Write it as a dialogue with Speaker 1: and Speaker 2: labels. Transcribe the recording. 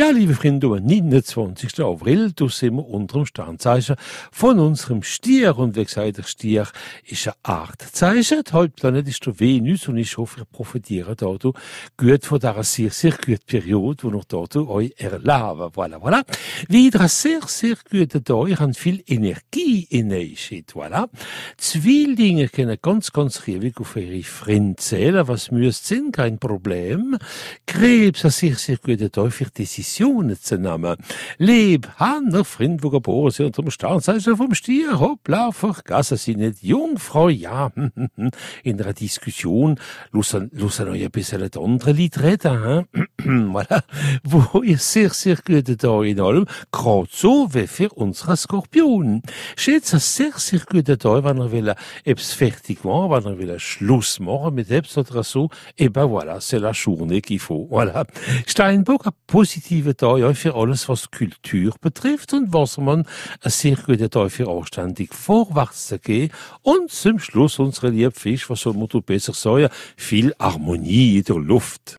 Speaker 1: Ja, liebe Freunde, am 29. April, da sind wir unter dem Sternzeichen von unserem Stier. Und wie gesagt, der Stier ist ein Artzeichen. Die Hauptplanet ist der Venus und ich hoffe, ihr profitiert da gut von dieser sehr, sehr guten Periode, die noch dort euch erleben. Voilà, voilà. Wieder ein sehr, sehr guter Tag. Ich habe viel Energie in euch. Voilà. Zwillinge können ganz, ganz riesig auf ihre Freunde zählen. Was müsst sind, kein Problem. Krebs, ein sehr, sehr guter Tag für Decision Nehmen. Leb, Hanner, Freund, wo geboren sind unterm Sternzeichen vom Stier, hoppla, vergassen Sie nicht, Jungfrau, ja, in einer Diskussion, lussen, lussen euch ein bisschen das andere Lied reden, voilà, wo ihr sehr, sehr gut da in allem, gerade so wie für unsere Skorpion. Schätzt ein sehr, sehr guter Tag, wenn ihr will, etwas fertig machen, wenn ihr will, Schluss machen mit etwas oder so, et ben voilà, c'est la journée qu'il faut, voilà. Steinbock, ein positiv positiven Tag ja für alles, was Kultur betrifft und was man ein sehr guter Tag für anständig vorwärts zu gehen. Und zum Schluss unsere liebe Fisch, was soll man besser sagen, viel Harmonie in der Luft.